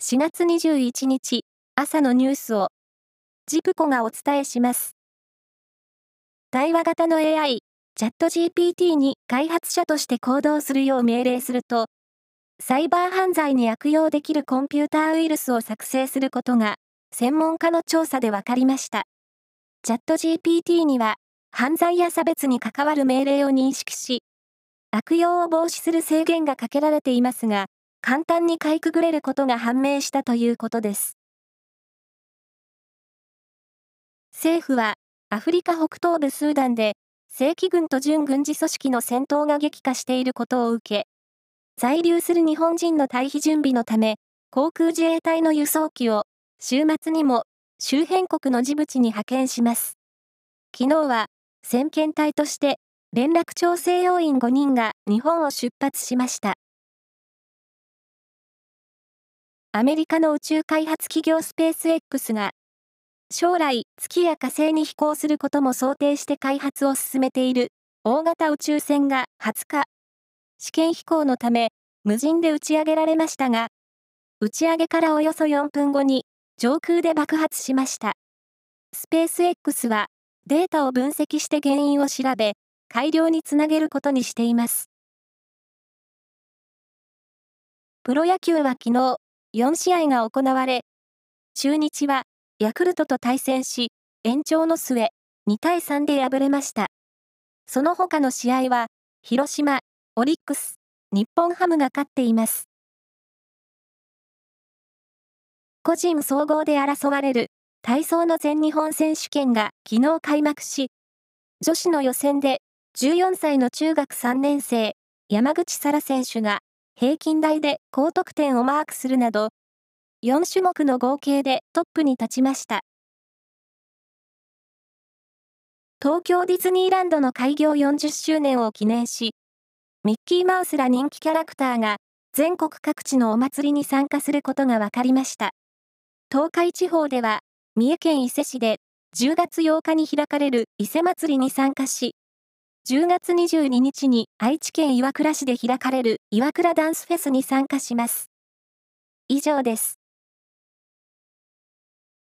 4月21日朝のニュースをジプコがお伝えします。対話型の AI、チャット GPT に開発者として行動するよう命令すると、サイバー犯罪に悪用できるコンピューターウイルスを作成することが、専門家の調査で分かりました。チャット GPT には、犯罪や差別に関わる命令を認識し、悪用を防止する制限がかけられていますが、簡単にかいくぐれることが判明したということです。政府は、アフリカ北東部スーダンで、正規軍と準軍事組織の戦闘が激化していることを受け、在留する日本人の退避準備のため、航空自衛隊の輸送機を、週末にも周辺国のジブチに派遣します。昨日は、先遣隊として、連絡調整要員5人が日本を出発しました。アメリカの宇宙開発企業スペース X が、将来月や火星に飛行することも想定して開発を進めている大型宇宙船が20日、試験飛行のため無人で打ち上げられましたが、打ち上げからおよそ4分後に上空で爆発しました。スペース X はデータを分析して原因を調べ、改良につなげることにしています。プロ野球は昨日、4試合が行われ、中日はヤクルトと対戦し、延長の末、2対3で敗れました。その他の試合は、広島、オリックス、日本ハムが勝っています。個人総合で争われる体操の全日本選手権が昨日開幕し、女子の予選で14歳の中学3年生、山口沙羅選手が平均台で高得点をマークするなど、4種目の合計でトップに立ちました。東京ディズニーランドの開業40周年を記念し、ミッキーマウスら人気キャラクターが全国各地のお祭りに参加することが分かりました。東海地方では、三重県伊勢市で10月8日に開かれる伊勢祭りに参加し、10月22日に愛知県岩倉市で開かれる岩倉ダンスフェスに参加します。以上です。